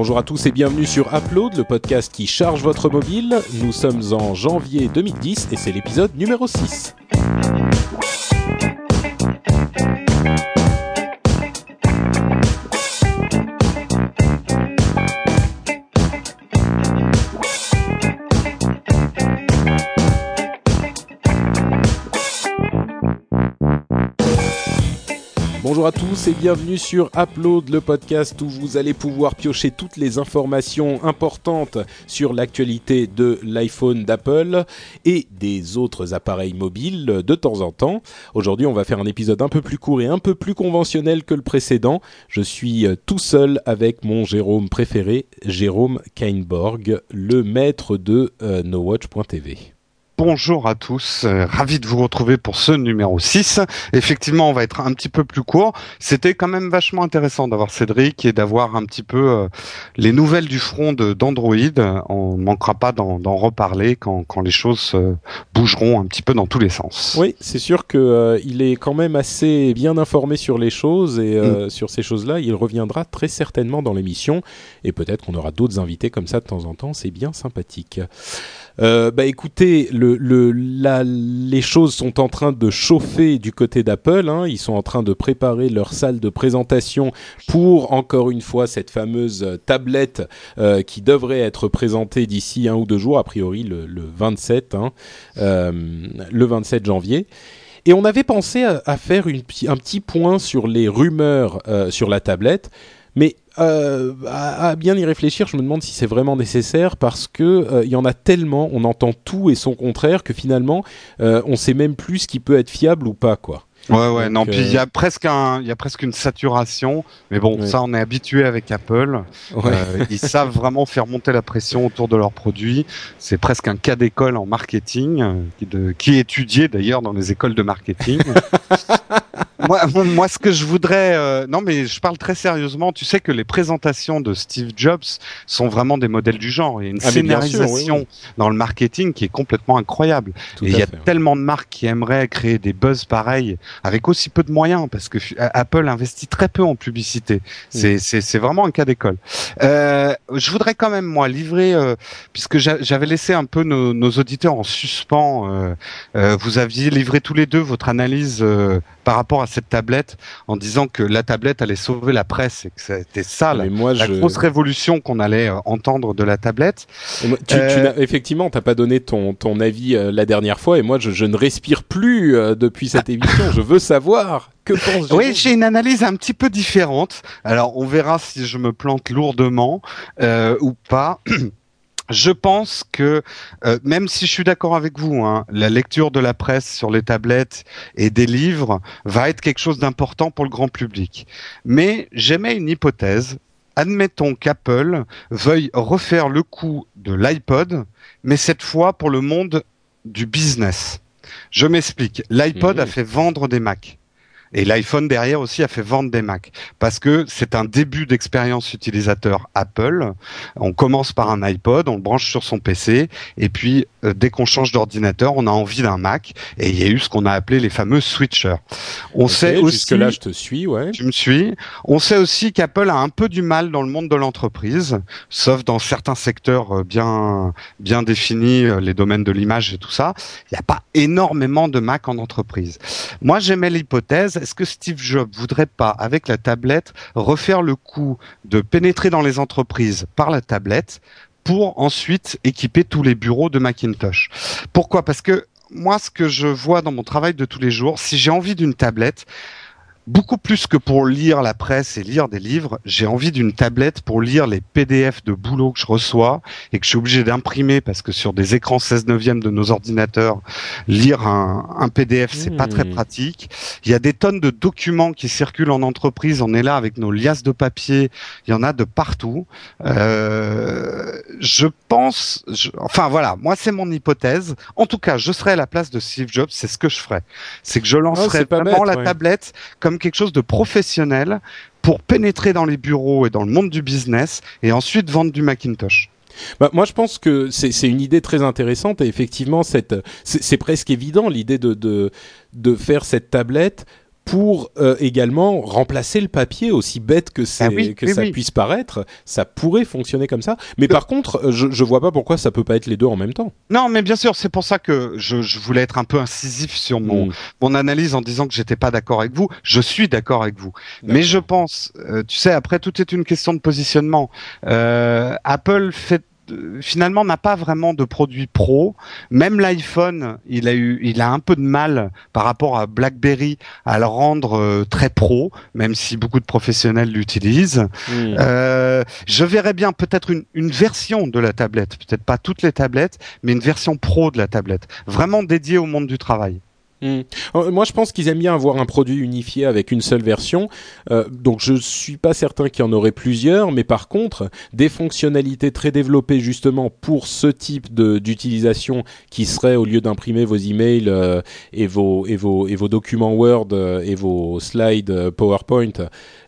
Bonjour à tous et bienvenue sur Upload, le podcast qui charge votre mobile. Nous sommes en janvier 2010 et c'est l'épisode numéro 6. Bonjour à tous et bienvenue sur Upload, le podcast où vous allez pouvoir piocher toutes les informations importantes sur l'actualité de l'iPhone d'Apple et des autres appareils mobiles de temps en temps. Aujourd'hui, on va faire un épisode un peu plus court et un peu plus conventionnel que le précédent. Je suis euh, tout seul avec mon Jérôme préféré, Jérôme Kainborg, le maître de euh, NoWatch.tv. Bonjour à tous, euh, ravi de vous retrouver pour ce numéro 6. Effectivement, on va être un petit peu plus court. C'était quand même vachement intéressant d'avoir Cédric et d'avoir un petit peu euh, les nouvelles du front d'Android. On ne manquera pas d'en reparler quand, quand, les choses euh, bougeront un petit peu dans tous les sens. Oui, c'est sûr que il est quand même assez bien informé sur les choses et mm. sur ces choses-là, il reviendra très certainement dans l'émission et peut-être qu'on aura d'autres invités comme ça de temps en temps. C'est bien sympathique. Euh, bah écoutez, les choses sont en train de chauffer du côté d'Apple. Hein. Ils sont en train de préparer leur salle de présentation pour encore une fois cette fameuse tablette euh, qui devrait être présentée d'ici un ou deux jours, a priori le, le 27, hein, euh, 27 janvier. Et on avait pensé à, faire un petit point sur les rumeurs sur la tablette, mais euh, à, bien y réfléchir, je me demande si c'est vraiment nécessaire parce que euh, il y en a tellement, on entend tout et son contraire que finalement, euh, on sait même plus ce qui peut être fiable ou pas, quoi. Ouais, ouais, non. Puis il y a presque un, il y a presque une saturation. Mais bon, ça, on est habitué avec Apple. ils savent vraiment faire monter la pression autour de leurs produits. C'est presque un cas d'école en marketing, qui, de, qui est étudié d'ailleurs dans les écoles de marketing. moi, moi, ce que je voudrais, euh, non, mais je parle très sérieusement. Tu sais que les présentations de Steve Jobs sont vraiment des modèles du genre. Il y a une ah, scénarisation dans le marketing qui est complètement incroyable. et il y a tellement de marques qui aimeraient créer des buzz pareils avec aussi peu de moyens, parce que Apple investit très peu en publicité. C'est mm. c'est vraiment un cas d'école. Euh, je voudrais quand même moi livrer, euh, puisque j'avais laissé un peu nos, nos auditeurs en suspens. Euh, euh vous aviez livré tous les deux votre analyse euh, par rapport à cette tablette en disant que la tablette allait sauver la presse et que c'était ça la, grosse révolution qu'on allait euh, entendre de la tablette. Moi, tu, euh... tu effectivement, t'as pas donné ton, ton avis euh, la dernière fois et moi je, je ne respire plus euh, depuis cette émission. je veux savoir que Oui, j'ai une analyse un petit peu différente. Alors on verra si je me plante lourdement ou pas. Je pense que euh, même si je suis d'accord avec vous, hein, la lecture de la presse sur les tablettes et des livres va être quelque chose d'important pour le grand public. Mais j'aimais une hypothèse. Admettons qu'Apple veuille refaire le coup de l'iPod, mais cette fois pour le monde du business. Je m'explique. L'iPod a mmh. fait vendre des Macs. Et l'iPhone derrière aussi a fait vendre des Macs parce que c'est un début d'expérience utilisateur Apple. On commence par un iPod, on le branche sur son PC et puis euh, dès qu'on change d'ordinateur, on a envie d'un Mac et il y a eu ce qu'on a appelé les fameux switchers. On sait aussi jusque là je te suis, ouais. Tu me suis. On sait aussi qu'Apple a un peu du mal dans le monde de l'entreprise, sauf dans certains secteurs euh, bien bien définis, euh, les domaines de l'image et tout ça. Il n'y a pas énormément de Mac en entreprise. Moi, j'aimais l'hypothèse est-ce que Steve Jobs voudrait pas, avec la tablette, refaire le coup de pénétrer dans les entreprises par la tablette pour ensuite équiper tous les bureaux de Macintosh? Pourquoi? Parce que moi, ce que je vois dans mon travail de tous les jours, si j'ai envie d'une tablette, beaucoup plus que pour lire la presse et lire des livres, j'ai envie d'une tablette pour lire les PDF de boulot que je reçois et que je suis obligé d'imprimer parce que sur des écrans 16 neuvième de nos ordinateurs, lire un, un PDF, c'est pas très hmm. pratique. Il y a des tonnes de documents qui circulent en entreprise. On est là avec nos liasses de papier. Il y en a de partout. Euh, je pense, enfin voilà, moi c'est mon hypothèse. En tout cas, je serais à la place de Steve Jobs, c'est ce que je ferais. C'est que je lancerais vraiment la tablette comme quelque chose de professionnel pour pénétrer dans les bureaux et dans le monde du business et ensuite vendre du Macintosh. Bah, moi, je pense que c'est une idée très intéressante et effectivement, c'est presque évident l'idée de, de, de faire cette tablette pour euh, également remplacer le papier, aussi bête que, Ah oui, que oui, ça oui. puisse paraître. Ça pourrait fonctionner comme ça. Mais par contre, euh, je, je vois pas pourquoi ça peut pas être les deux en même temps. Non, mais bien sûr, c'est pour ça que je, je voulais être un peu incisif sur mon, Mm. mon analyse en disant que j'étais pas d'accord avec vous. Je suis d'accord avec vous. Mais je pense, euh, tu sais, après tout est une question de positionnement. Euh, Apple fait finalement n'a pas vraiment de produit pro. Même l'iPhone, il a eu, il a un peu de mal par rapport à BlackBerry à le rendre euh, très pro, même si beaucoup de professionnels l'utilisent. Mm. Euh, je verrais bien peut-être une, une version de la tablette, peut-être pas toutes les tablettes, mais une version pro de la tablette, vraiment dédiée au monde du travail. Mm. Euh, Moi, je pense qu'ils aiment bien avoir un produit unifié avec une seule version. Euh, donc, je suis pas certain qu'il y en aurait plusieurs, mais par contre, des fonctionnalités très développées justement pour ce type d'utilisation, qui serait au lieu d'imprimer vos emails euh, et vos documents Word et vos slides PowerPoint,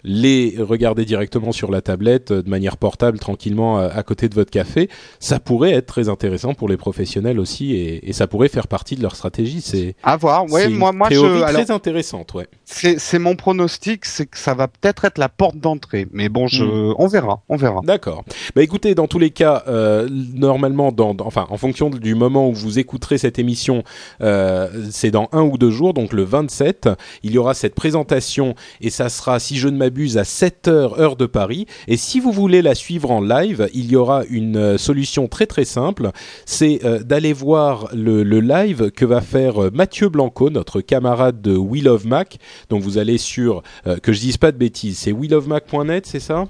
les regarder directement sur la tablette euh, de manière portable, tranquillement euh, à côté de votre café, ça pourrait être très intéressant pour les professionnels aussi, et, et ça pourrait faire partie de leur stratégie. C'est À voir. Ouais, moi, une moi, théorie je, alors, très intéressante, ouais. c'est mon pronostic, c'est que ça va peut-être être la porte d'entrée. Mais bon, je, Mm. on verra, on verra. D'accord. Bah écoutez, dans tous les cas, euh, normalement, dans, dans- enfin, en fonction du moment où vous écouterez cette émission, euh, c'est dans un ou deux jours, donc le 27, il y aura cette présentation et ça sera, si je ne m'abuse, à 7 heures heure de Paris. Et si vous voulez la suivre en live, il y aura une euh, solution très très simple, c'est euh, d'aller voir le, le live que va faire euh, Mathieu Blanco, notre camarade de We Love Mac. Donc vous allez sur, euh, que je dise pas de bêtises, c'est welovemac.net, c'est ça?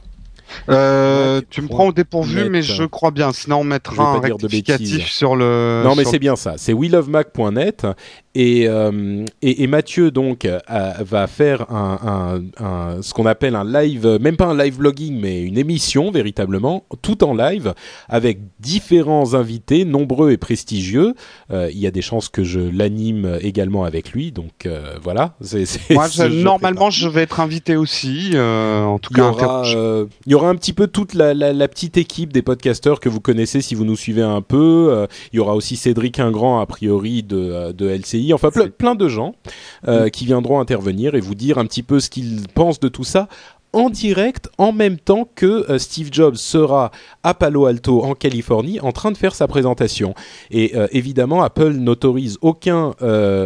Euh, Ouais, tu me prends au dépourvu, mais je crois bien. Sinon, on mettra un de rectificatif sur le. Non, mais c'est bien ça. C'est welovemac.net et, euh, et et Mathieu donc euh, va faire un, un, un- ce qu'on appelle un live, euh, même pas un live blogging, mais une émission véritablement, tout en live avec différents invités, nombreux et prestigieux. Euh, il y a des chances que je l'anime également avec lui, donc voilà. Moi, je- normalement, je vais être invité aussi. en tout Il y, cas, aura, il y aura un petit peu toute la, la, la petite équipe des podcasteurs que vous connaissez si vous nous suivez un peu. Il y aura aussi Cédric Ingrand, a priori, de, de LCI. Enfin, ple- plein de gens euh, qui viendront intervenir et vous dire un petit peu ce qu'ils pensent de tout ça en direct en même temps que euh, Steve Jobs sera à Palo Alto en Californie en train de faire sa présentation. Et euh, évidemment, Apple n'autorise aucun,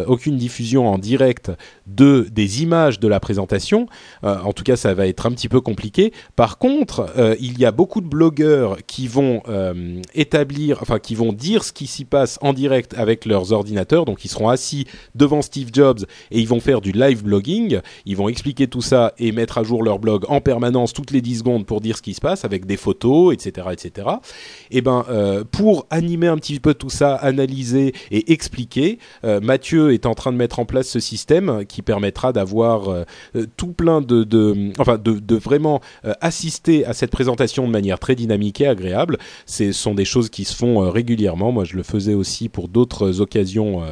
aucune diffusion en direct de des images de la présentation. Euh, en tout cas, ça va être un petit peu compliqué. Par contre, euh, il y a beaucoup de blogueurs qui vont euh, établir, enfin qui vont dire ce qui s'y passe en direct avec leurs ordinateurs. Donc, ils seront assis devant Steve Jobs et ils vont faire du live blogging. Ils vont expliquer tout ça et mettre à jour leur blog en permanence toutes les 10 secondes pour dire ce qui se passe avec des photos, etc., etc. Et ben, euh, pour animer un petit peu tout ça, analyser et expliquer, Mathieu est en train de mettre en place ce système qui permettra d'avoir euh, euh, tout plein de, enfin, de, vraiment euh, assister à cette présentation de manière très dynamique et agréable. Ce sont des choses qui se font régulièrement. Moi, je le faisais aussi pour d'autres occasions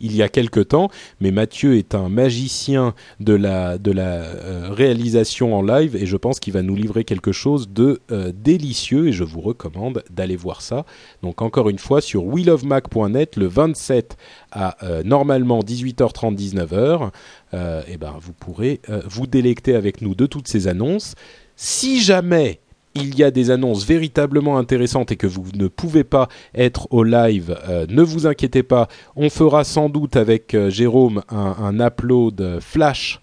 il y a quelque temps. Mais Mathieu est un magicien de la de la réalisation en live et je pense qu'il va nous livrer quelque chose de délicieux et je vous recommande d'aller voir ça. Donc encore une fois sur welovemac.net le 27 à normalement 18h30 19h euh, et ben vous pourrez euh, vous délecter avec nous de toutes ces annonces. Si jamais il y a des annonces véritablement intéressantes et que vous ne pouvez pas être au live, euh, ne vous inquiétez pas. On fera sans doute avec Jérôme un, un upload flash,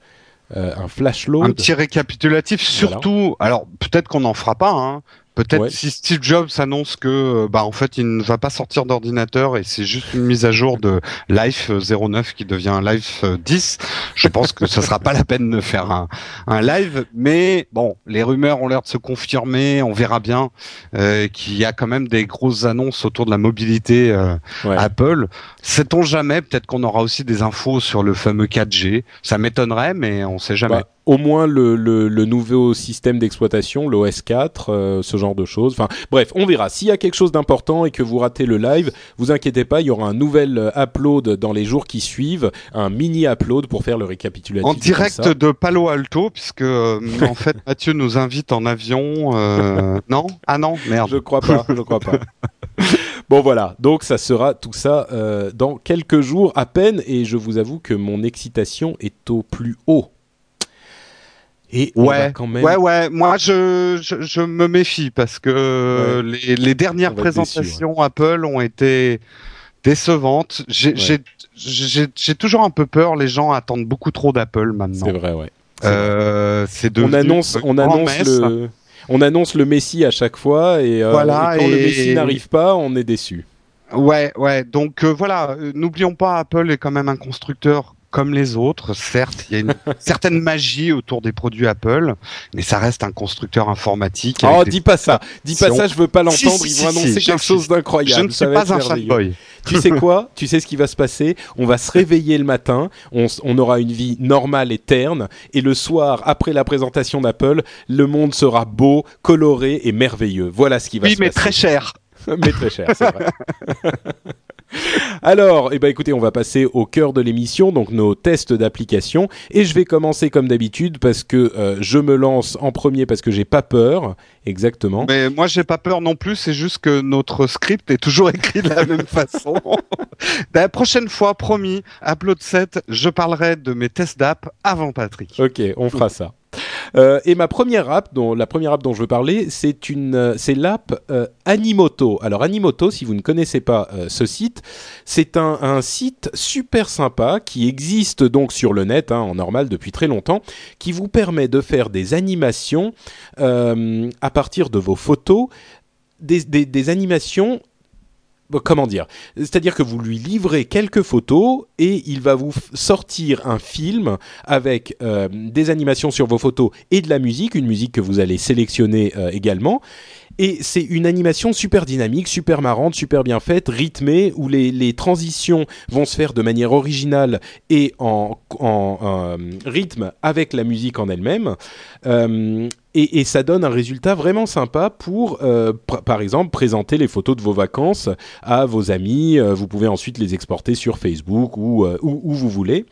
euh, un flash load. Un petit récapitulatif, surtout. Alors peut-être qu'on n'en fera pas. Hein. Peut-être Ouais. si Steve Jobs annonce que euh, bah en fait il ne va pas sortir d'ordinateur et c'est juste une mise à jour de Life 09 qui devient Life 10, je pense que ce sera pas la peine de faire un, un live. Mais bon, les rumeurs ont l'air de se confirmer. On verra bien euh, qu'il y a quand même des grosses annonces autour de la mobilité euh, Ouais. Apple. Sait-on jamais Peut-être qu'on aura aussi des infos sur le fameux 4G. Ça m'étonnerait, mais on sait jamais. Bah, au moins le, le, le nouveau système d'exploitation, l'OS 4, euh, ce genre de choses. Enfin, bref, on verra. S'il y a quelque chose d'important et que vous ratez le live, vous inquiétez pas, il y aura un nouvel euh, upload dans les jours qui suivent, un mini upload pour faire le récapitulatif. En direct de Palo Alto, puisque euh, en fait Mathieu nous invite en avion. euh, non? Ah non, merde. Je crois pas, je crois pas. Bon voilà, donc ça sera tout ça euh, dans quelques jours à peine et je vous avoue que mon excitation est au plus haut. Et ouais, quand même... ouais, ouais. Moi, je, je, me méfie parce que les, dernières présentations Apple ont été décevantes. J'ai toujours un peu peur. Les gens attendent beaucoup trop d'Apple maintenant. C'est vrai, ouais. Euh, c'est on annonce, on annonce le, on annonce le Messi à chaque fois et, euh, quand le Messi n'arrive pas, on est déçu. Ouais, ouais. Donc euh, voilà, n'oublions pas, Apple est quand même un constructeur comme les autres. Certes, il y a une certaine magie autour des produits Apple, mais ça reste un constructeur informatique. Oh, dis pas ça, dis pas ça, je veux pas l'entendre. Ils vont annoncer quelque chose d'incroyable. Je ne suis pas un fanboy. Tu sais quoi? Tu sais ce qui va se passer? On va se réveiller le matin, on, on, aura une vie normale et terne, et le soir, après la présentation d'Apple, le monde sera beau, coloré et merveilleux. Voilà ce qui va se passer. Oui, mais très cher. mais très cher, c'est vrai. Alors, eh ben, écoutez, on va passer au cœur de l'émission, donc nos tests d'application. Et je vais commencer comme d'habitude parce que euh, je me lance en premier parce que j'ai pas peur. Exactement. Mais moi, j'ai pas peur non plus. C'est juste que notre script est toujours écrit de la même façon. la prochaine fois, promis, Upload 7, je parlerai de mes tests d'app avant Patrick. Ok, on fera ça. Euh, et ma première app, dont, la première dont je veux parler, c'est euh, l'app euh, Animoto. Alors Animoto, si vous ne connaissez pas ce site, c'est un, site super sympa qui existe donc sur le net hein, en normal depuis très longtemps, qui vous permet de faire des animations à partir de vos photos, des animations comment dire? C'est-à-dire que vous lui livrez quelques photos et il va vous sortir un film avec euh, des animations sur vos photos et de la musique, une musique que vous allez sélectionner euh, également. Et c'est une animation super dynamique, super marrante, super bien faite, rythmée, où les, transitions vont se faire de manière originale et en, en euh, rythme avec la musique en elle-même. Et, et, ça donne un résultat vraiment sympa pour, euh, par exemple, présenter les photos de vos vacances à vos amis. Euh, vous pouvez ensuite les exporter sur Facebook ou euh, où, où, vous voulez.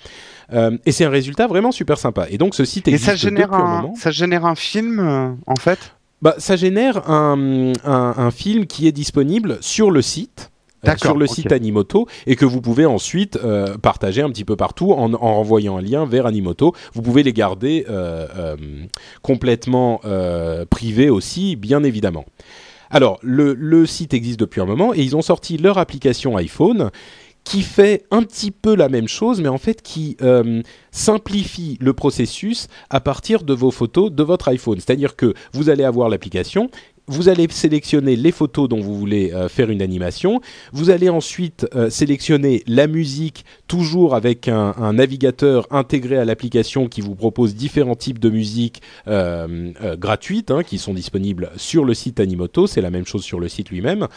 et c'est un résultat vraiment super sympa. Et donc ce site existe et ça génère depuis un, un moment. Ça génère un film en fait? Bah, ça génère un, un, un, film qui est disponible sur le site. Euh, sur le okay. site Animoto et que vous pouvez ensuite euh, partager un petit peu partout en, en, renvoyant un lien vers Animoto. Vous pouvez les garder euh, complètement privés aussi, bien évidemment. Alors, le, le, site existe depuis un moment et ils ont sorti leur application iPhone qui fait un petit peu la même chose, mais en fait qui euh, simplifie le processus à partir de vos photos de votre iPhone. C'est-à-dire que vous allez avoir l'application, vous allez sélectionner les photos dont vous voulez euh, faire une animation. Vous allez ensuite euh, sélectionner la musique, toujours avec un, navigateur intégré à l'application qui vous propose différents types de musique euh, gratuites hein, qui sont disponibles sur le site Animoto. C'est la même chose sur le site lui-même.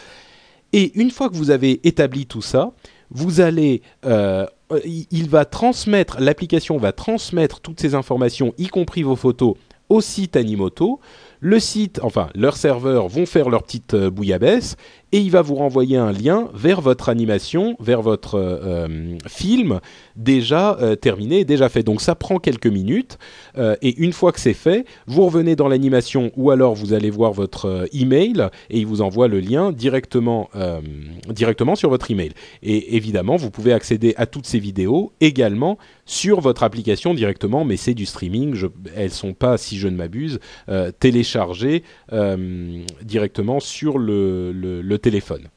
Et une fois que vous avez établi tout ça, vous allez, il va transmettre, l'application va transmettre toutes ces informations, y compris vos photos, au site Animoto. Le site, enfin, leurs serveurs vont faire leur petite euh, bouillabaisse et il va vous renvoyer un lien vers votre animation, vers votre euh, film déjà euh, terminé, déjà fait. Donc ça prend quelques minutes euh, et une fois que c'est fait, vous revenez dans l'animation ou alors vous allez voir votre euh, email et il vous envoie le lien directement euh, directement sur votre email. Et évidemment, vous pouvez accéder à toutes ces vidéos également sur votre application directement, mais c'est du streaming. Je, elles sont pas, si je ne m'abuse, euh, téléchargées euh, directement sur le, le téléphone.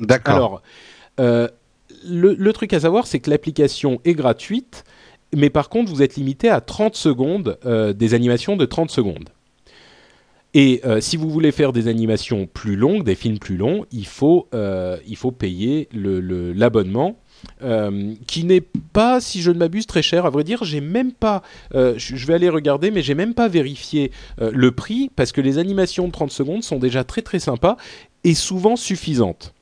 D'accord. Alors, euh, le, le, truc à savoir, c'est que l'application est gratuite, mais par contre, vous êtes limité à 30 secondes, euh, des animations de 30 secondes. Et euh, si vous voulez faire des animations plus longues, des films plus longs, il faut, il faut payer l'abonnement. Le, qui n'est pas, si je ne m'abuse, très cher. À vrai dire, j'ai même pas. Je vais aller regarder, mais j'ai même pas vérifié le prix parce que les animations de 30 secondes sont déjà très très sympas et souvent suffisantes.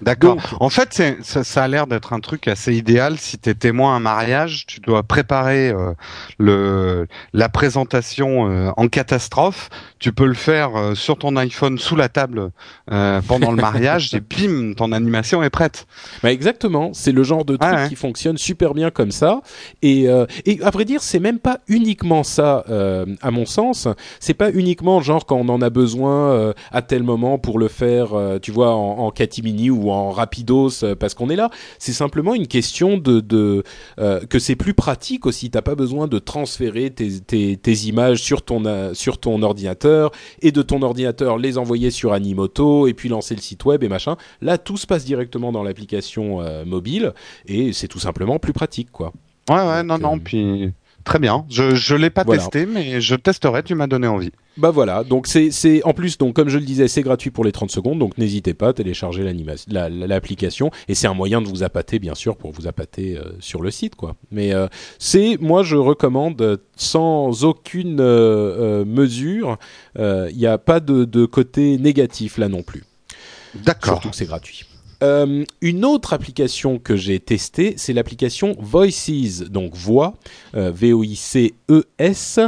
D'accord. En fait, ça, ça, a l'air d'être un truc assez idéal. Si tu es témoin à un mariage, tu dois préparer euh, le, la présentation euh, en catastrophe. Tu peux le faire euh, sur ton iPhone sous la table pendant le mariage et bim, ton animation est prête. Bah exactement. C'est le genre de truc qui fonctionne super bien comme ça. Et, et à vrai dire, c'est même pas uniquement ça, à mon sens. C'est pas uniquement genre quand on en a besoin à tel moment pour le faire, tu vois, en, en catimini ou en rapidos euh, parce qu'on est là. C'est simplement une question de, de euh, que c'est plus pratique aussi. T'as pas besoin de transférer tes, tes, tes images sur ton euh, sur ton ordinateur et de ton ordinateur les envoyer sur Animoto et puis lancer le site web et machin. Là, tout se passe directement dans l'application mobile et c'est tout simplement plus pratique, quoi. Ouais, ouais, non, non, puis très bien. Je je l'ai pas testé, mais je testerai. Tu m'as donné envie. Bah voilà, donc c'est c'est en plus donc comme je le disais, c'est gratuit pour les 30 secondes, donc n'hésitez pas à télécharger l'application et c'est un moyen de vous appâter bien sûr pour vous appâter euh, sur le site quoi. Mais euh, c'est moi je recommande sans aucune euh, mesure, il n'y a pas de, de côté négatif là non plus. D'accord. Surtout que c'est gratuit. Une autre application que j'ai testée, c'est l'application Voices, donc voix, V-O-I-C-E-S.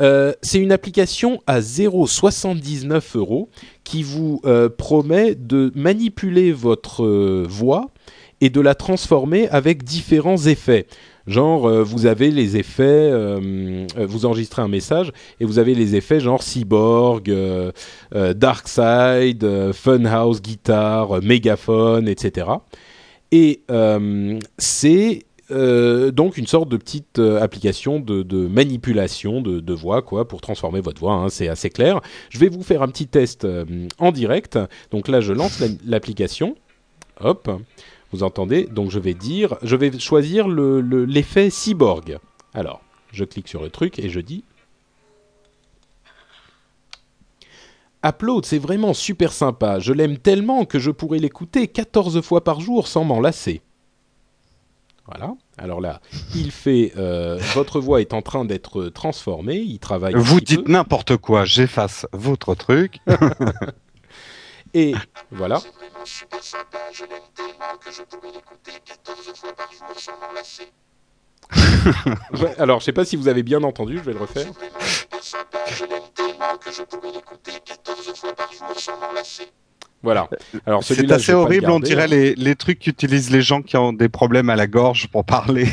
Euh, c'est une application à 0,79 euros qui vous euh, promet de manipuler votre euh, voix et de la transformer avec différents effets. Genre, vous avez les effets, vous enregistrez un message et vous avez les effets genre cyborg, dark side, funhouse, guitare, mégaphone, etc. Et c'est euh, donc une sorte de petite euh, application de, manipulation de, voix quoi pour transformer votre voix. Hein, c'est assez clair. Je vais vous faire un petit test euh, en direct. Donc là, je lance l'application. Hop, vous entendez. Donc je vais dire, je vais choisir l'effet le, cyborg. Alors, je clique sur le truc et je dis. Upload, c'est vraiment super sympa. Je l'aime tellement que je pourrais l'écouter 14 fois par jour sans m'en lasser. Voilà. Alors là, il fait. Euh, votre voix est en train d'être transformée. Il travaille. Vous dites n'importe quoi. J'efface votre truc. Et voilà. Alors, je sais pas si vous avez bien entendu. Je vais le refaire. Voilà. Alors c'est assez horrible. On dirait les, les trucs qu'utilisent les gens qui ont des problèmes à la gorge pour parler.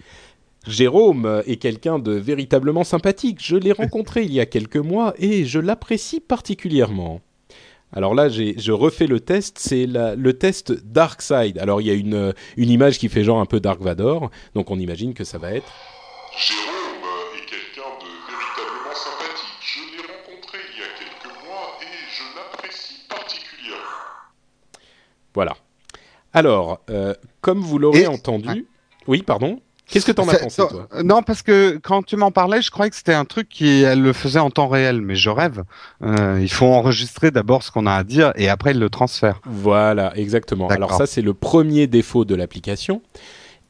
Jérôme est quelqu'un de véritablement sympathique. Je l'ai rencontré il y a quelques mois et je l'apprécie particulièrement. Alors là, je refais le test, c'est le test Dark Side. Alors il y a une, une image qui fait genre un peu Dark Vador, donc on imagine que ça va être... Voilà. Alors, euh, comme vous l'aurez entendu, oui, pardon. Qu'est-ce que t'en as pensé, toi? Non, parce que quand tu m'en parlais, je croyais que c'était un truc qui elle le faisait en temps réel, mais je rêve. Euh, il faut enregistrer d'abord ce qu'on a à dire et après il le transfère. Voilà, exactement. Alors ça, c'est le premier défaut de l'application.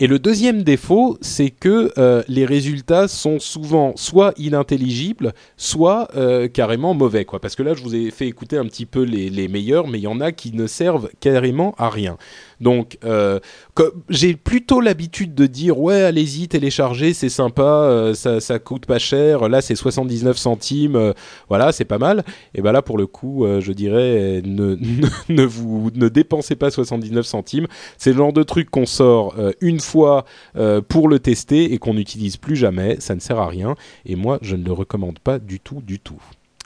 Et le deuxième défaut, c'est que euh, les résultats sont souvent soit inintelligibles, soit euh, carrément mauvais, quoi. Parce que là, je vous ai fait écouter un petit peu les, les meilleurs, mais il y en a qui ne servent carrément à rien. Donc, euh, j'ai plutôt l'habitude de dire ouais, allez-y, téléchargez, c'est sympa, euh, ça, coûte pas cher. Là, c'est 79 centimes, euh, voilà, c'est pas mal. Et ben là, pour le coup, je dirais ne, ne, vous ne dépensez pas 79 centimes. C'est le genre de truc qu'on sort une fois pour le tester et qu'on n'utilise plus jamais. Ça ne sert à rien. Et moi, je ne le recommande pas du tout, du tout.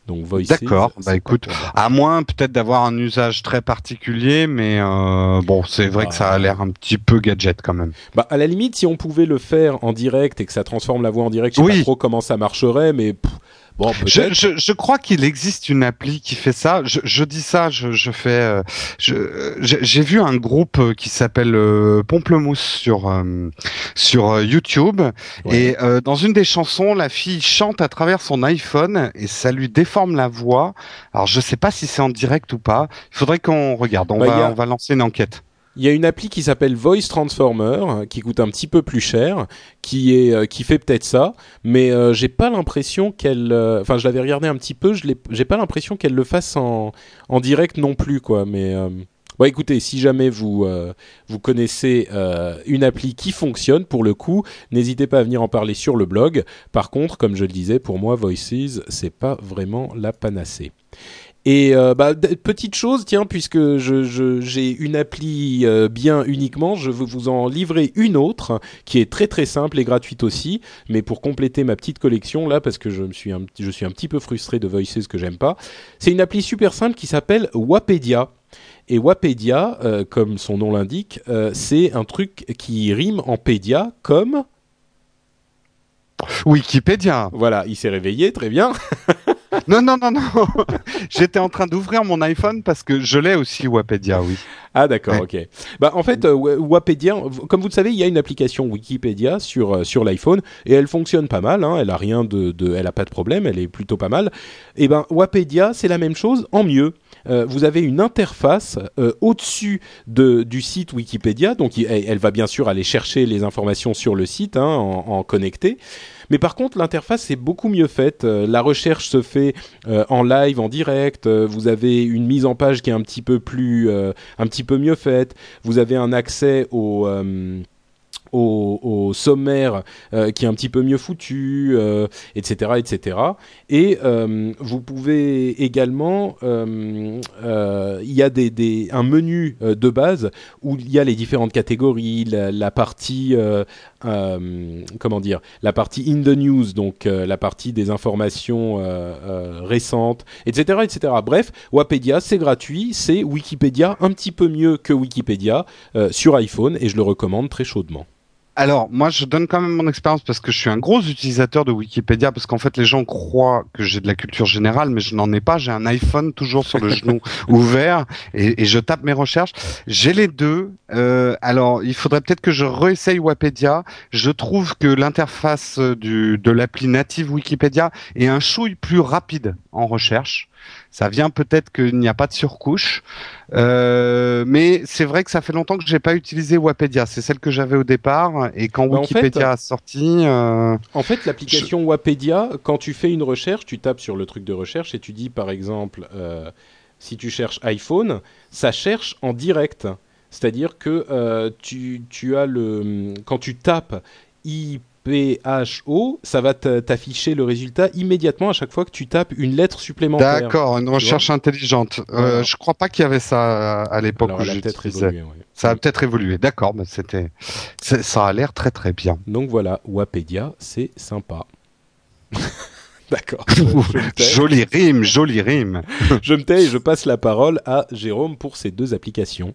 Donc D'accord. Bah écoute, à moins peut-être d'avoir un usage très particulier, mais euh, bon, c'est vrai que ça a l'air un petit peu gadget quand même. Bah à la limite, si on pouvait le faire en direct et que ça transforme la voix en direct, je sais pas trop comment ça marcherait, mais Bon, je, je, je, crois qu'il existe une appli qui fait ça. Je, je dis ça, je, je fais. Euh, j'ai vu un groupe euh, qui s'appelle euh, Pomplemousse sur sur YouTube et dans une des chansons, la fille chante à travers son iPhone et ça lui déforme la voix. Alors je sais pas si c'est en direct ou pas. Il faudrait qu'on regarde. On bah, va on va lancer une enquête. Il y a une appli qui s'appelle Voice Transformer qui coûte un petit peu plus cher, qui est euh, qui fait peut-être ça, mais euh, j'ai pas l'impression qu'elle. Euh, enfin, je l'avais regardé un petit peu, je j'ai pas l'impression qu'elle le fasse en en direct non plus quoi. Mais Bon, écoutez, si jamais vous vous connaissez une appli qui fonctionne pour le coup, n'hésitez pas à venir en parler sur le blog. Par contre, comme je le disais, pour moi, Voices, c'est pas vraiment la panacée. Et euh, bah, petite chose, tiens, puisque je, j'ai une appli euh, bien uniquement, je veux vous en livrer une autre qui est très très simple et gratuite aussi, mais pour compléter ma petite collection là, parce que je me suis un, je suis un petit peu frustré de Voices que j'aime pas. C'est une appli super simple qui s'appelle Wapedia. Et Wapedia, euh, comme son nom l'indique, c'est un truc qui rime en pédia comme Wikipédia. Voilà, il s'est réveillé, très bien. non, non, non, non. J'étais en train d'ouvrir mon iPhone parce que je l'ai aussi Wapedia, oui. Ah d'accord, ok. Bah en fait, euh, Wapedia, comme vous le savez, il y a une application Wikipédia sur euh, sur l'iPhone et elle fonctionne pas mal. Hein, elle a rien de, de, elle a pas de problème, elle est plutôt pas mal. Et eh ben Wapedia, c'est la même chose en mieux. Euh, vous avez une interface euh, au-dessus de, du site Wikipédia, donc elle, va bien sûr aller chercher les informations sur le site hein, en, en connecté. Mais par contre, l'interface est beaucoup mieux faite. Euh, la recherche se fait euh, en live, en direct. Euh, vous avez une mise en page qui est un petit peu plus, un petit peu mieux faite. Vous avez un accès au au, sommaire qui est un petit peu mieux foutu, etc., etc. Et vous pouvez également, il y a des, un menu de base où il y a les différentes catégories, la partie euh, comment dire, la partie in the news, donc euh, la partie des informations euh, récentes, etc., etc. Bref, Wapedia, c'est gratuit, c'est Wikipédia un petit peu mieux que Wikipédia sur iPhone et je le recommande très chaudement. Alors, moi, je donne quand même mon expérience parce que je suis un gros utilisateur de Wikipédia parce qu'en fait, les gens croient que j'ai de la culture générale, mais je n'en ai pas. J'ai un iPhone toujours sur le genou ouvert et, je tape mes recherches. J'ai les deux. Euh, alors, il faudrait peut-être que je réessaye Wikipédia. Je trouve que l'interface du, de l'appli native Wikipédia est un chouille plus rapide en recherche. Ça vient peut-être qu'il n'y a pas de surcouche, euh, mais c'est vrai que ça fait longtemps que j'ai pas utilisé Wapedia. C'est celle que j'avais au départ, et quand bah, Wikipédia a sorti. Euh, en fait, l'application Wapedia, quand tu fais une recherche, tu tapes sur le truc de recherche et tu dis, par exemple, euh, si tu cherches iPhone, ça cherche en direct. C'est-à-dire que tu, tu as le quand tu tapes i PHO, ça va t'afficher le résultat immédiatement à chaque fois que tu tapes une lettre supplémentaire. D'accord, une recherche intelligente. Euh, je crois pas qu'il y avait ça à l'époque où j'utilisais. Ça a peut-être évolué. D'accord, mais c'était, ça a l'air très très bien. Donc voilà, Wapedia, c'est sympa. D'accord. Jolie rime, jolie rime. je me tais et je passe la parole à Jérôme pour ces deux applications.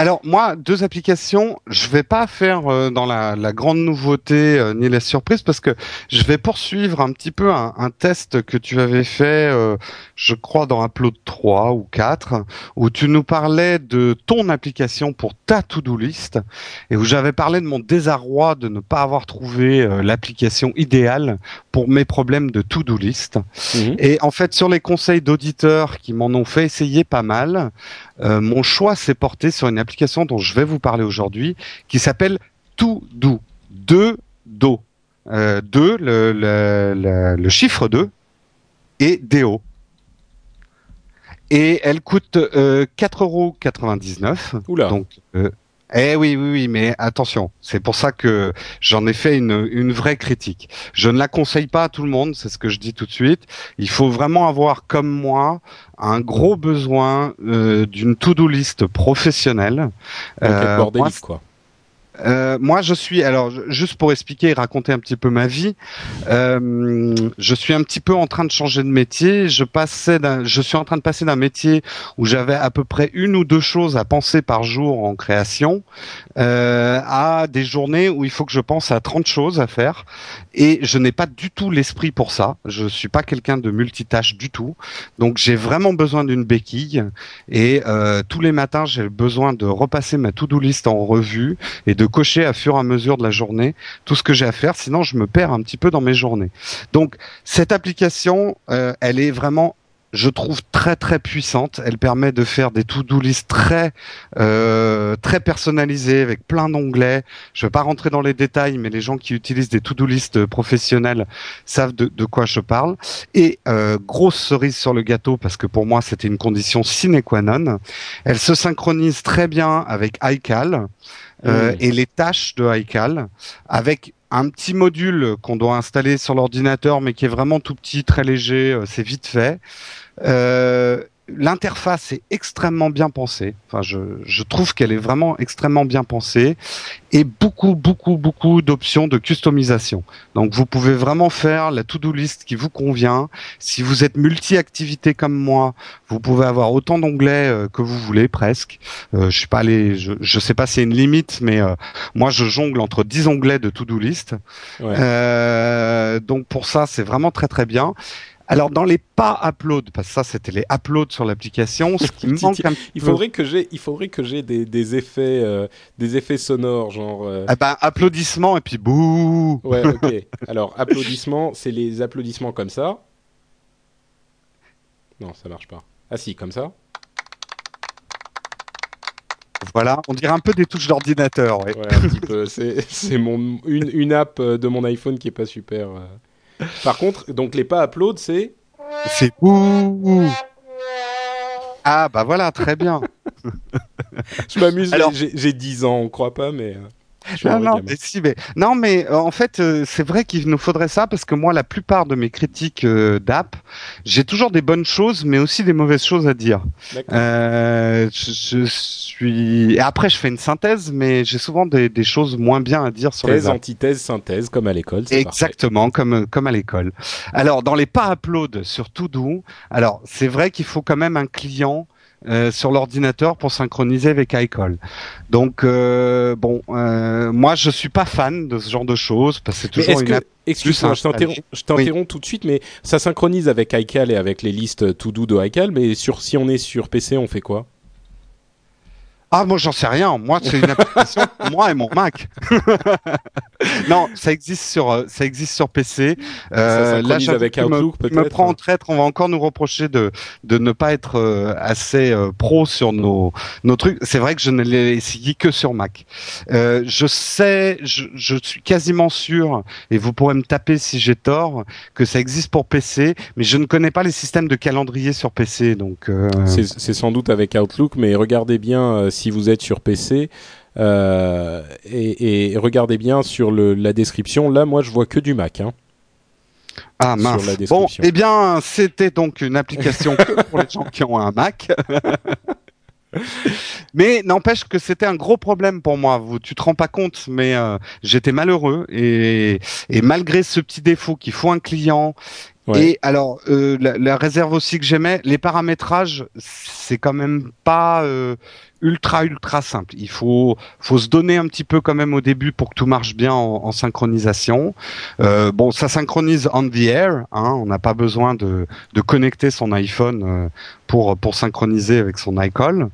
Alors moi, deux applications, je vais pas faire euh, dans la, grande nouveauté euh, ni la surprise parce que je vais poursuivre un petit peu un, test que tu avais fait, euh, je crois dans Upload 3 ou 4, où tu nous parlais de ton application pour ta to-do list et où j'avais parlé de mon désarroi de ne pas avoir trouvé l'application idéale pour mes problèmes de to-do list. Mhm. Et en fait, sur les conseils d'auditeurs qui m'en ont fait essayer pas mal, mon choix s'est porté sur une application dont je vais vous parler aujourd'hui, qui s'appelle To Do. 2 Do. Euh, 2, le, le, le, chiffre 2, et DO. Et elle coûte euh, 4,99€. Oula. Donc, euh, eh oui, oui, oui, mais attention, c'est pour ça que j'en ai fait une, une vraie critique. Je ne la conseille pas à tout le monde, c'est ce que je dis tout de suite. Il faut vraiment avoir, comme moi, un gros besoin euh, d'une to-do list professionnelle. Euh, quoi. Euh, moi, je suis alors juste pour expliquer et raconter un petit peu ma vie. Euh, je suis un petit peu en train de changer de métier. Je passais, je suis en train de passer d'un métier où j'avais à peu près une ou deux choses à penser par jour en création, euh, à des journées où il faut que je pense à 30 choses à faire. Et je n'ai pas du tout l'esprit pour ça. Je suis pas quelqu'un de multitâche du tout. Donc j'ai vraiment besoin d'une béquille. Et euh, tous les matins, j'ai besoin de repasser ma to-do list en revue et de cocher à fur et à mesure de la journée tout ce que j'ai à faire, sinon je me perds un petit peu dans mes journées. Donc cette application, euh, elle est vraiment je trouve très très puissante. Elle permet de faire des to-do list très euh, très personnalisées avec plein d'onglets. Je ne vais pas rentrer dans les détails, mais les gens qui utilisent des to-do list professionnels savent de, de quoi je parle. Et euh, grosse cerise sur le gâteau parce que pour moi c'était une condition sine qua non. Elle se synchronise très bien avec iCal. Euh, et les tâches de iCal avec un petit module qu'on doit installer sur l'ordinateur, mais qui est vraiment tout petit, très léger, euh, c'est vite fait. Euh, l'interface est extrêmement bien pensée. Enfin, je, je trouve qu'elle est vraiment extrêmement bien pensée et beaucoup, beaucoup, beaucoup d'options de customisation. Donc, vous pouvez vraiment faire la to-do list qui vous convient. Si vous êtes multi-activité comme moi, vous pouvez avoir autant d'onglets euh, que vous voulez presque. Euh, je sais pas les, je, je sais pas si c'est une limite, mais euh, moi je jongle entre 10 onglets de to-do list. Ouais. Euh, donc pour ça, c'est vraiment très très bien. Alors dans les pas upload, parce que ça c'était les uploads sur l'application, ce qui me manque un petit il faudrait peu. que j'ai, il faudrait que j'ai des, des effets, euh, des effets sonores genre. Euh... Ah ben applaudissements et puis bouh. Ouais, ok. Alors applaudissements, c'est les applaudissements comme ça. Non, ça marche pas. Ah si, comme ça. Voilà, on dirait un peu des touches d'ordinateur. Ouais. ouais. un petit peu. C'est mon une, une app de mon iPhone qui est pas super. Euh... Par contre, donc les pas upload, c'est C'est ouh. Ah bah voilà, très bien. je m'amuse, Alors... j'ai 10 ans, on croit pas, mais... Non, non, mais si, mais non, mais euh, en fait, euh, c'est vrai qu'il nous faudrait ça parce que moi, la plupart de mes critiques euh, d'app, j'ai toujours des bonnes choses, mais aussi des mauvaises choses à dire. Euh, je, je, suis. Et après, je fais une synthèse, mais j'ai souvent des, des, choses moins bien à dire sur Thèse, les apps. antithèse, synthèse, comme à l'école. Exactement, comme comme à l'école. Alors, dans les pas upload sur Todo, alors c'est vrai qu'il faut quand même un client. Euh, sur l'ordinateur pour synchroniser avec iCall. Donc euh, bon, euh, moi je suis pas fan de ce genre de choses parce que c'est toujours une. Excuse-moi, je t'interromps, je t'interromps oui. tout de suite, mais ça synchronise avec iCal et avec les listes to do de iCal, mais sur si on est sur PC, on fait quoi? Ah, moi, j'en sais rien. Moi, c'est une application pour moi et mon Mac. non, ça existe sur, ça existe sur PC. Euh, là, avec Outlook, me, me prend en traître. On va encore nous reprocher de, de ne pas être euh, assez euh, pro sur nos, nos trucs. C'est vrai que je ne l'ai essayé que sur Mac. Euh, je sais, je, je suis quasiment sûr, et vous pourrez me taper si j'ai tort, que ça existe pour PC, mais je ne connais pas les systèmes de calendrier sur PC. Donc, euh, c'est sans doute avec Outlook, mais regardez bien si vous êtes sur PC. Euh, et, et, regardez bien sur le, la description. Là, moi, je vois que du Mac. Hein, ah mince. Bon, eh bien, c'était donc une application que pour les gens qui ont un Mac. mais n'empêche que c'était un gros problème pour moi. Vous, tu te rends pas compte, mais euh, j'étais malheureux et, et malgré ce petit défaut qu'il faut un client Ouais. Et alors, euh, la, la, réserve aussi que j'aimais, les paramétrages, c'est quand même pas euh, ultra ultra simple. Il faut faut se donner un petit peu quand même au début pour que tout marche bien en, synchronisation. Euh, bon, ça synchronise on the air. Hein, on n'a pas besoin de, de connecter son iPhone euh, pour pour synchroniser avec son iCall.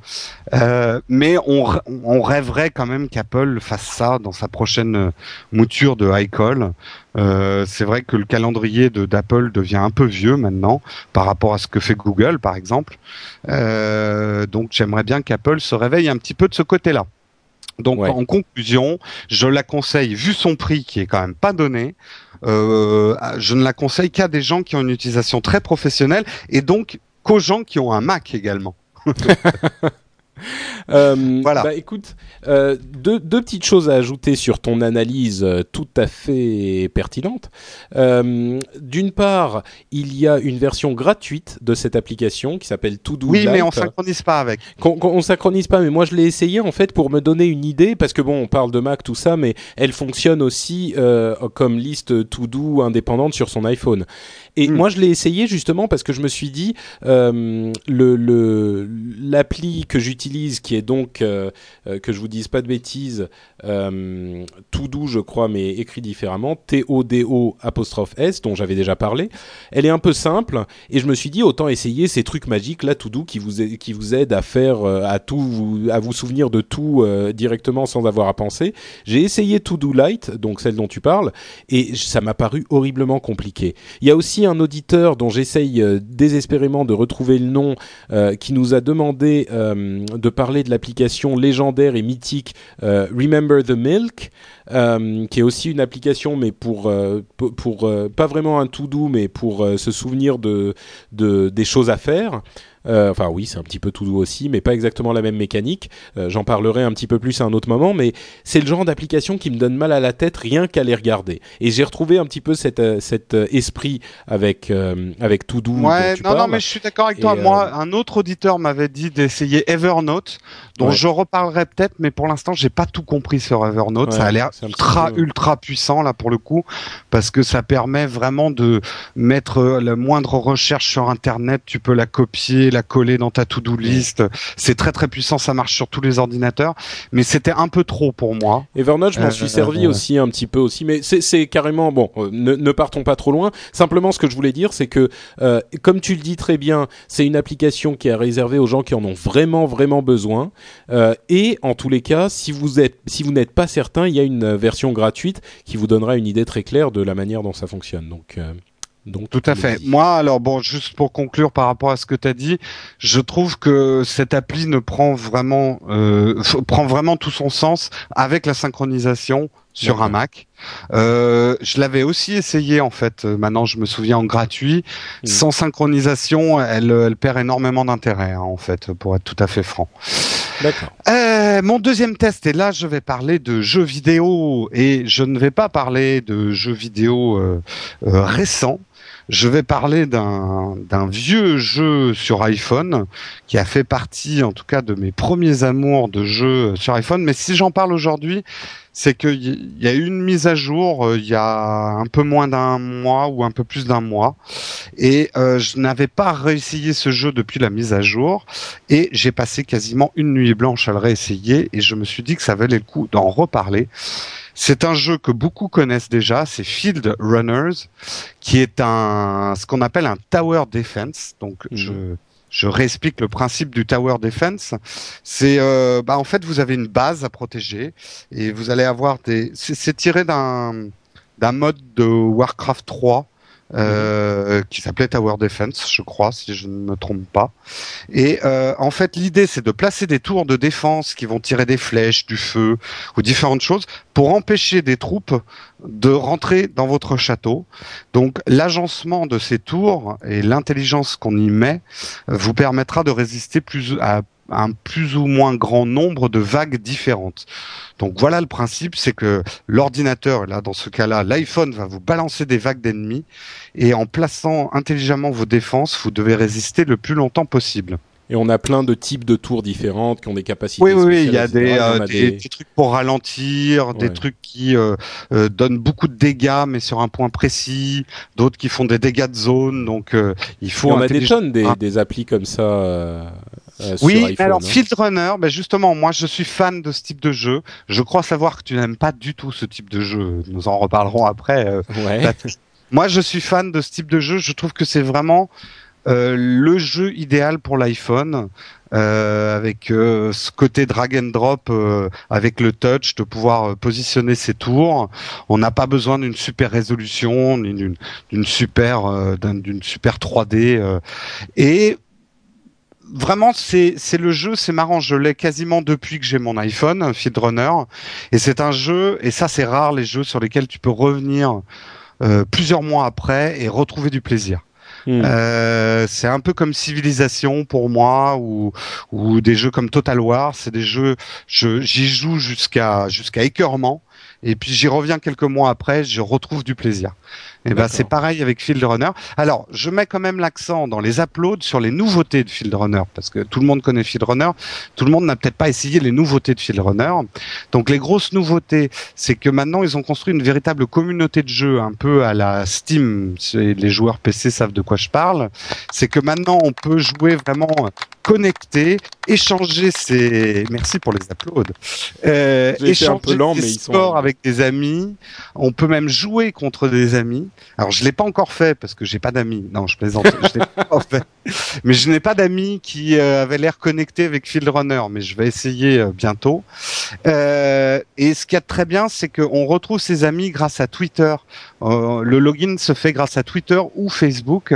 Euh, mais on, on rêverait quand même qu'Apple fasse ça dans sa prochaine mouture de iCall. Euh, c'est vrai que le calendrier d'Apple devient un peu vieux maintenant par rapport à ce que fait Google, par exemple. Euh, donc j'aimerais bien qu'Apple réveille un petit peu de ce côté-là. Donc ouais. en conclusion, je la conseille, vu son prix qui est quand même pas donné, euh, je ne la conseille qu'à des gens qui ont une utilisation très professionnelle et donc qu'aux gens qui ont un Mac également. Euh, voilà. Bah, écoute, euh, deux, deux, petites choses à ajouter sur ton analyse euh, tout à fait pertinente. Euh, D'une part, il y a une version gratuite de cette application qui s'appelle Todo Oui, Light. mais on synchronise pas avec. On, on, synchronise pas, mais moi je l'ai essayé en fait pour me donner une idée parce que bon, on parle de Mac tout ça, mais elle fonctionne aussi comme liste To Do indépendante sur son iPhone. Et mmh. moi, je l'ai essayé justement parce que je me suis dit, euh, le l'appli que j'utilise, qui est donc, euh, euh, que je vous dise pas de bêtises, euh, Todo, je crois, mais écrit différemment, T-O-D-O apostrophe S, dont j'avais déjà parlé, elle est un peu simple, et je me suis dit, autant essayer ces trucs magiques là, Todo, qui vous, qui vous aident à faire, à tout, à vous souvenir de tout directement sans avoir à penser. J'ai essayé To Do Light, donc celle dont tu parles, et ça m'a paru horriblement compliqué. Il y a aussi un auditeur dont j'essaye désespérément de retrouver le nom, qui nous a demandé de parler de l'application légendaire et mythique Remember the Milk. Euh, qui est aussi une application, mais pour euh, pour, euh, pas vraiment un tout doux, mais pour se souvenir de, de des choses à faire. Euh, enfin oui, c'est un petit peu tout doux aussi, mais pas exactement la même mécanique. Euh, j'en parlerai un petit peu plus à un autre moment, mais c'est le genre d'application qui me donne mal à la tête rien qu'à les regarder. Et j'ai retrouvé un petit peu cet, euh, cet esprit avec avec tout doux. Ouais, non, non, mais je suis d'accord avec toi. Moi, un autre auditeur m'avait dit d'essayer Evernote, dont je reparlerai peut-être, mais pour l'instant, j'ai pas tout compris sur Evernote. ça a l'air ultra ultra puissant là pour le coup, parce que ça permet vraiment de mettre la moindre recherche sur Internet, tu peux la copier la coller dans ta to-do list. C'est très très puissant, ça marche sur tous les ordinateurs, mais c'était un peu trop pour moi. Evernote, je m'en suis euh, servi aussi un petit peu aussi, mais c'est carrément bon. Euh, ne, partons pas trop loin. Simplement, ce que je voulais dire, c'est que euh, comme tu le dis très bien, c'est une application qui est réservée aux gens qui en ont vraiment vraiment besoin. Et en tous les cas, si vous êtes, si vous n'êtes pas certain, il y a une version gratuite qui vous donnera une idée très claire de la manière dont ça fonctionne. Donc donc, Tout à fait. Moi, alors bon, juste pour conclure par rapport à ce que tu as dit, je trouve que cette appli ne prend vraiment euh, prend vraiment tout son sens avec la synchronisation sur un Mac. Euh, je l'avais aussi essayé en fait. Euh, maintenant, je me souviens en gratuit. Hmm. Sans synchronisation, elle, elle perd énormément d'intérêt hein, en fait, pour être tout à fait franc. Euh, mon deuxième test, et là, je vais parler de jeux vidéo et je ne vais pas parler de jeux vidéo euh, euh récents je vais parler d'un vieux jeu sur iPhone qui a fait partie, en tout cas, de mes premiers amours de jeux sur iPhone. Mais si j'en parle aujourd'hui, c'est qu'il y a eu une mise à jour euh, il y a un peu moins d'un mois ou un peu plus d'un mois, et euh, je n'avais pas réessayé ce jeu depuis la mise à jour, et j'ai passé quasiment une nuit blanche à le réessayer, et je me suis dit que ça valait le coup d'en reparler. C'est un jeu que beaucoup connaissent déjà, c'est Field Runners, qui est un ce qu'on appelle un tower defense. Donc mhm. je je réexplique le principe du tower defense. C'est euh, bah en fait vous avez une base à protéger et vous allez avoir des c'est tiré d'un d'un mode de Warcraft 3 euh, qui s'appelait Tower Defense, je crois, si je ne me trompe pas. Et euh, en fait, l'idée, c'est de placer des tours de défense qui vont tirer des flèches, du feu ou différentes choses pour empêcher des troupes de rentrer dans votre château. Donc, l'agencement de ces tours et l'intelligence qu'on y met vous permettra de résister plus à un plus ou moins grand nombre de vagues différentes. Donc voilà le principe, c'est que l'ordinateur, là dans ce cas-là, l'iPhone va vous balancer des vagues d'ennemis et en plaçant intelligemment vos défenses, vous devez résister le plus longtemps possible. Et on a plein de types de tours différentes qui ont des capacités. Oui, oui, il y a, des, euh, des, trucs pour ralentir, des trucs qui euh, euh, donnent beaucoup de dégâts, mais sur un point précis. D'autres qui font des dégâts de zone. Donc, il faut. on a des tonnes des, des applis comme ça euh, oui, alors hein. Field Runner, ben justement, moi je suis fan de ce type de jeu. Je crois savoir que tu n'aimes pas du tout ce type de jeu. Nous en reparlerons après. Euh, moi je suis fan de ce type de jeu. Je trouve que c'est vraiment euh, le jeu idéal pour l'iPhone. Euh, avec euh, ce côté drag and drop avec le touch de pouvoir positionner ses tours. On n'a pas besoin d'une super résolution, d'une super d'une super 3D et vraiment, c'est c'est le jeu, c'est marrant. Je l'ai quasiment depuis que j'ai mon iPhone, Field Runner, et c'est un jeu. Et ça, c'est rare les jeux sur lesquels tu peux revenir euh, plusieurs mois après et retrouver du plaisir. Hmm. Euh, c'est un peu comme Civilisation pour moi ou ou des jeux comme Total War. C'est des jeux, j'y joue jusqu'à jusqu'à écœurement et puis j'y reviens quelques mois après, je retrouve du plaisir. Et ben c'est pareil avec Field Runner. Alors, je mets quand même l'accent dans les uploads sur les nouveautés de Field Runner parce que tout le monde connaît Field Runner, tout le monde n'a peut-être pas essayé les nouveautés de Field Runner. Donc les grosses nouveautés, c'est que maintenant ils ont construit une véritable communauté de jeux un peu à la Steam, les joueurs PC savent de quoi je parle. C'est que maintenant on peut jouer vraiment connecté, échanger ses merci pour les applauds. Euh, échanger un peu lent, mais ils sont... avec des amis. On peut même jouer contre des amis. Alors je l'ai pas encore fait parce que j'ai pas d'amis. Non, je plaisante. je l'ai pas fait. Mais je n'ai pas d'amis qui euh, avaient l'air connectés avec Field Runner. Mais je vais essayer euh, bientôt. Euh, et ce qui est très bien, c'est qu'on retrouve ses amis grâce à Twitter. le login se fait grâce à Twitter ou Facebook.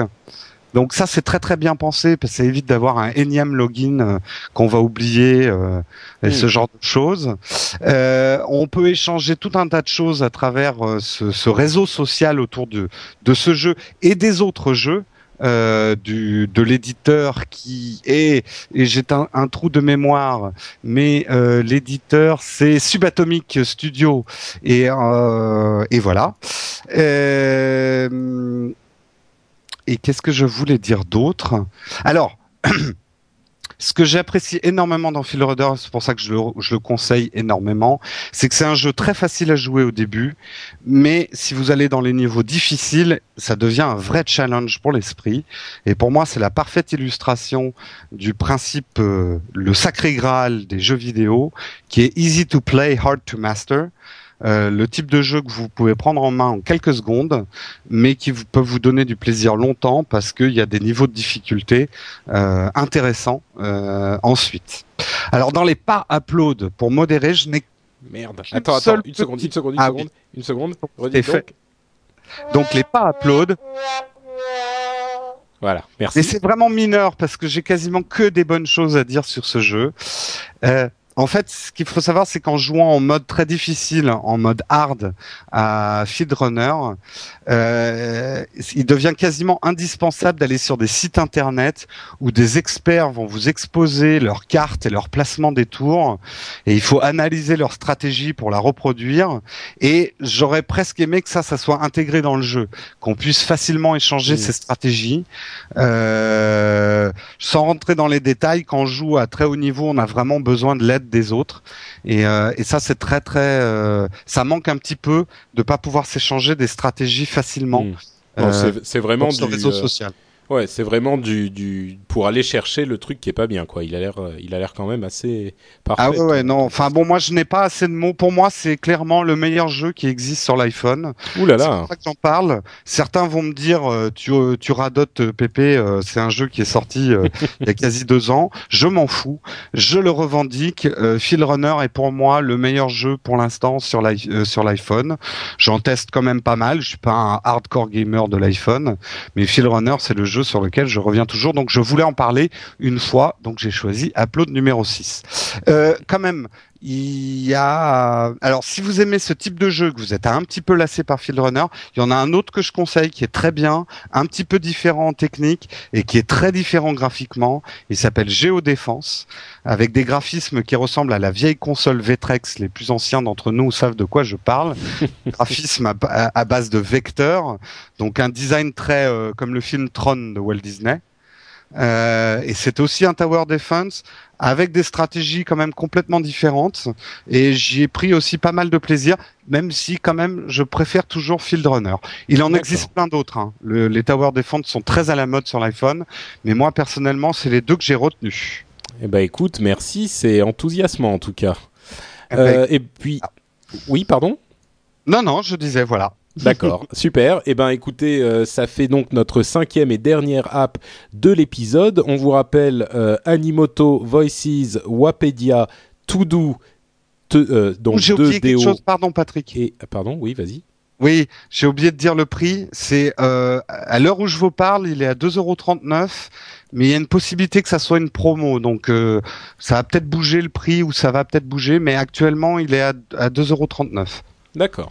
Donc ça c'est très très bien pensé parce que ça évite d'avoir un énième login euh, qu'on va oublier euh, et ce hmm. genre de choses. Euh, on peut échanger tout un tas de choses à travers euh, ce, ce, réseau social autour de, de ce jeu et des autres jeux. Euh, du, de l'éditeur qui est et j'ai un, un, trou de mémoire mais euh, l'éditeur c'est Subatomic Studio et euh, et voilà et qu'est-ce que je voulais dire d'autre? Alors, ce que j'apprécie énormément dans Phil Rudder, c'est pour ça que je le, conseille énormément, c'est que c'est un jeu très facile à jouer au début, mais si vous allez dans les niveaux difficiles, ça devient un vrai challenge pour l'esprit. Et pour moi, c'est la parfaite illustration du principe, euh, le sacré graal des jeux vidéo, qui est easy to play, hard to master. Euh, le type de jeu que vous pouvez prendre en main en quelques secondes, mais qui vous, peut vous donner du plaisir longtemps parce qu'il y a des niveaux de difficulté euh, intéressants euh, ensuite. Alors dans les pas upload pour modérer, je n'ai Merde. Attends, attends, une seconde, une seconde, une ah seconde, une seconde. donc. Donc les pas upload. Voilà, merci. Et c'est vraiment mineur parce que j'ai quasiment que des bonnes choses à dire sur ce jeu. Euh, en fait, ce qu'il faut savoir, c'est qu'en jouant en mode très difficile, en mode hard à Feed Runner, euh, il devient quasiment indispensable d'aller sur des sites internet où des experts vont vous exposer leurs cartes et leur placement des tours, et il faut analyser leur stratégie pour la reproduire. Et j'aurais presque aimé que ça, ça soit intégré dans le jeu, qu'on puisse facilement échanger ces stratégies. Euh, sans rentrer dans les détails, quand on joue à très haut niveau, on a vraiment besoin de l'aide des autres. Et, euh, et ça, c'est très très, euh, ça manque un petit peu de pas pouvoir s'échanger des stratégies facilement. Hmm. Euh, c'est vraiment du réseau social. Ouais, c'est vraiment du, du pour aller chercher le truc qui est pas bien quoi. Il a l'air euh, il a l'air quand même assez parfait. Ah ouais, ouais non, enfin bon moi je n'ai pas assez de mots pour moi, c'est clairement le meilleur jeu qui existe sur l'iPhone. Ouh là là. C'est pour ça que j'en parle. Certains vont me dire euh, tu euh, tu radotes Pépé, c'est un jeu qui est sorti il y a quasi deux ans. Je m'en fous. Je le revendique. Phil Runner est pour moi le meilleur jeu pour l'instant sur l'iPhone. J'en teste quand même pas mal, je suis pas un hardcore gamer de l'iPhone, mais Phil Runner c'est le jeu sur lequel je reviens toujours. Donc je voulais en parler une fois, donc j'ai choisi Upload numéro 6. Euh, quand même, il y a alors si vous aimez ce type de jeu que vous êtes un petit peu lassé par Field Runner, il y en a un autre que je conseille qui est très bien, un petit peu différent en technique et qui est très différent graphiquement. Il s'appelle Géodéfense avec des graphismes qui ressemblent à la vieille console Vectrex. Les plus anciens d'entre nous savent de quoi je parle. Graphisme à, base de vecteurs, donc un design très euh, comme le film Tron de Walt Disney. Euh, et c'est aussi un tower defense avec des stratégies quand même complètement différentes. Et j'y ai pris aussi pas mal de plaisir, même si quand même je préfère toujours Field Runner. Il en existe plein d'autres. Hein. les tower defense sont très à la mode sur l'iPhone, mais moi personnellement c'est les deux que j'ai retenus. Eh ben écoute, merci, c'est enthousiasmant en tout cas. Eh ben, euh, et puis, ah. oui, pardon? Non, non, je disais voilà. D'accord, super. Eh ben, écoutez, euh, ça fait donc notre cinquième et dernière app de l'épisode. On vous rappelle euh, Animoto, Voices, Wapedia, Todo, euh, donc J'ai oublié quelque chose, pardon Patrick. Et pardon, oui, vas-y. Oui, j'ai oublié de dire le prix. C'est à l'heure où je vous parle, il est à 2,39€, mais il y a une possibilité que ça soit une promo. Donc ça va peut-être bouger le prix ou ça va peut-être bouger, mais actuellement il est à, à 2,39€. D'accord.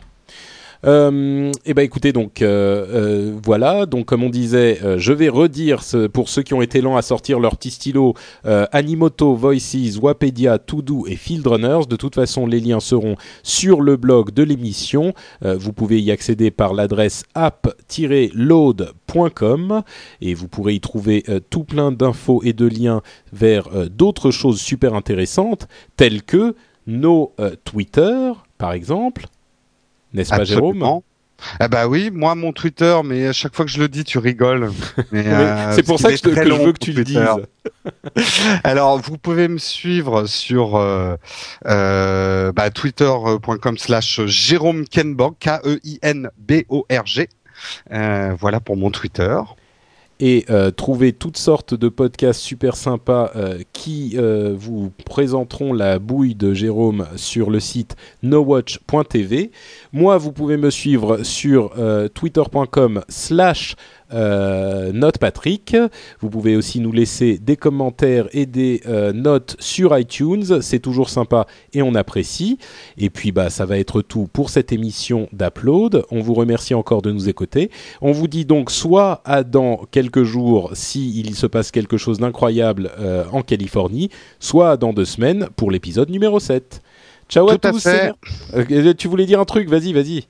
Euh, et eh ben écoutez donc euh, euh, voilà donc comme on disait euh, je vais redire ce, pour ceux qui ont été lents à sortir leur petit stylo euh, Animoto, Voices, Wapedia, Todo et Field Runners. De toute façon les liens seront sur le blog de l'émission. vous pouvez y accéder par l'adresse app-load.com et vous pourrez y trouver tout plein d'infos et de liens vers d'autres choses super intéressantes telles que nos Twitter par exemple n'est-ce pas Jérôme ah bah oui, moi mon Twitter, mais à chaque fois que je le dis, tu rigoles. Euh, c'est pour ça que, je, veux que tu le dises. Alors, vous pouvez me suivre sur euh, euh, bah, twitter.com slash Jérôme Kenborg, K-E-I-N-B-O-R-G. voilà pour mon Twitter et euh, trouver toutes sortes de podcasts super sympas euh, qui euh, vous présenteront la bouille de Jérôme sur le site nowatch.tv. Moi, vous pouvez me suivre sur twitter.com slash euh, Note Patrick. Vous pouvez aussi nous laisser des commentaires et des euh, notes sur iTunes. C'est toujours sympa et on apprécie. Et puis bah ça va être tout pour cette émission d'Upload. On vous remercie encore de nous écouter. On vous dit donc soit à dans quelques jours si il se passe quelque chose d'incroyable euh, en Californie, soit dans deux semaines pour l'épisode numéro 7. Ciao à tous. tu voulais dire un truc? Vas-y, vas-y.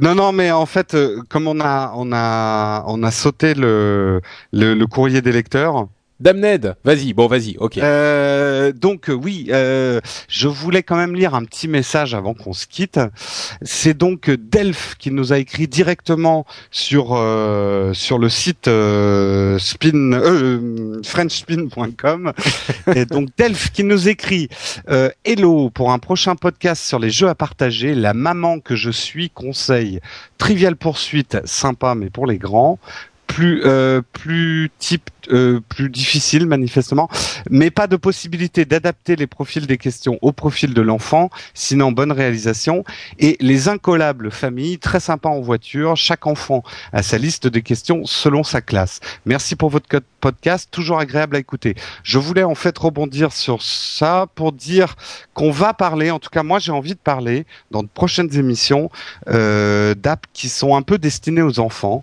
Non, non, mais en fait, euh, comme on a, on a, on a sauté le, le, le courrier des lecteurs, Damned, vas-y, bon vas-y, ok. Euh, donc euh, oui, euh, je voulais quand même lire un petit message avant qu'on se quitte. C'est donc Delph qui nous a écrit directement sur euh, sur le site euh, spin frenchspin.com et donc Delph qui nous écrit Hello pour un prochain podcast sur les jeux à partager. La maman que je suis conseille Trivial Poursuite, sympa mais pour les grands plus euh, plus type euh, plus difficile manifestement, mais pas de possibilité d'adapter les profils des questions au profil de l'enfant, sinon bonne réalisation. Et les incollables familles, très sympa en voiture, chaque enfant a sa liste de questions selon sa classe. Merci pour votre podcast, toujours agréable à écouter. Je voulais en fait rebondir sur ça pour dire qu'on va parler, en tout cas moi j'ai envie de parler dans de prochaines émissions euh, d'apps qui sont un peu destinées aux enfants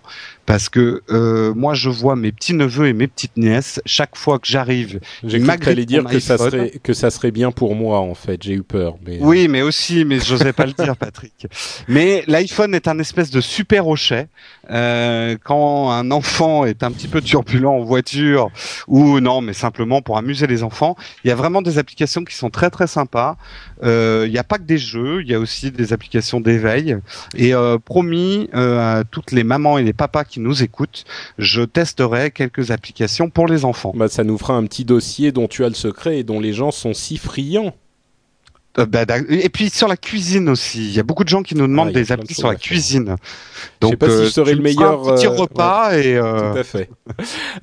parce que euh, moi je vois mes petits neveux et mes petites nièces chaque fois que j'arrive. J'ai cru dire que ça serait que ça serait bien pour moi en fait. J'ai eu peur. Mais... Euh. Oui, mais aussi, mais j'osais pas le dire, Patrick. Mais l'iPhone est un espèce de super hochet. Euh, quand un enfant est un petit peu turbulent en voiture ou non, mais simplement pour amuser les enfants, il y a vraiment des applications qui sont très très sympas. Euh, il n'y a pas que des jeux, il y a aussi des applications d'éveil. Et euh, promis euh, à toutes les mamans et les papas qui nous écoutent, je testerai quelques applications pour les enfants. Bah, ça nous fera un petit dossier dont tu as le secret et dont les gens sont si friands. Bah, et puis sur la cuisine aussi, il y a beaucoup de gens qui nous demandent ah, des applis sur la cuisine. Donc, je sais pas si je serais le meilleur. Un petit repas et. Tout à fait.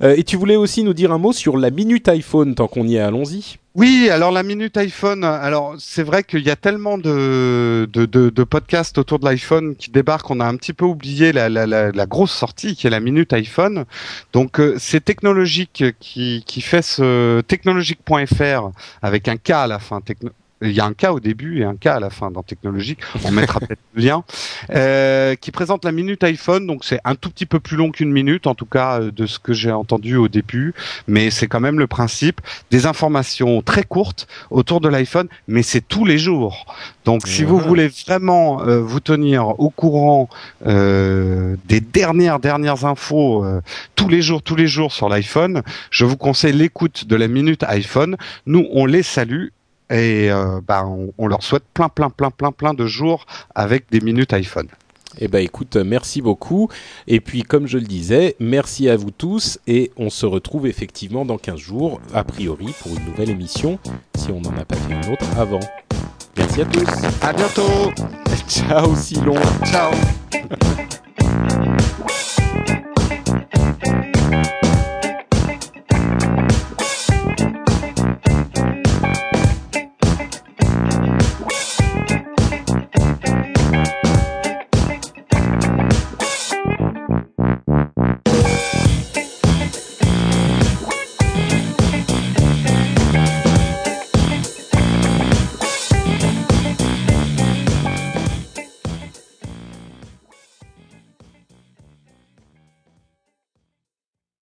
et tu voulais aussi nous dire un mot sur la minute iPhone tant qu'on y est. Allons-y. Oui, alors la minute iPhone, alors c'est vrai qu'il y a tellement de, de, de, podcasts autour de l'iPhone qui débarquent, on a un petit peu oublié la, la, la, grosse sortie qui est la minute iPhone. Donc euh, c'est Technologique qui, qui fait ce technologique.fr avec un K à la fin, techno, il y a un cas au début et un cas à la fin dans Technologique, on mettra peut-être le lien, euh, qui présente la minute iPhone, donc c'est un tout petit peu plus long qu'une minute, en tout cas euh, de ce que j'ai entendu au début, mais c'est quand même le principe, des informations très courtes autour de l'iPhone, mais c'est tous les jours. Donc si vous voulez vraiment euh, vous tenir au courant euh, des dernières dernières infos euh, tous les jours tous les jours sur l'iPhone, je vous conseille l'écoute de la minute iPhone. Nous on les salue et euh, bah, on, leur souhaite plein, plein, plein, plein, plein de jours avec des minutes iPhone. Eh ben écoute, merci beaucoup. Et puis comme je le disais, merci à vous tous et on se retrouve effectivement dans 15 jours, a priori, pour une nouvelle émission, si on n'en a pas fait une autre avant. Merci à tous. À bientôt. Ciao Silon. Ciao.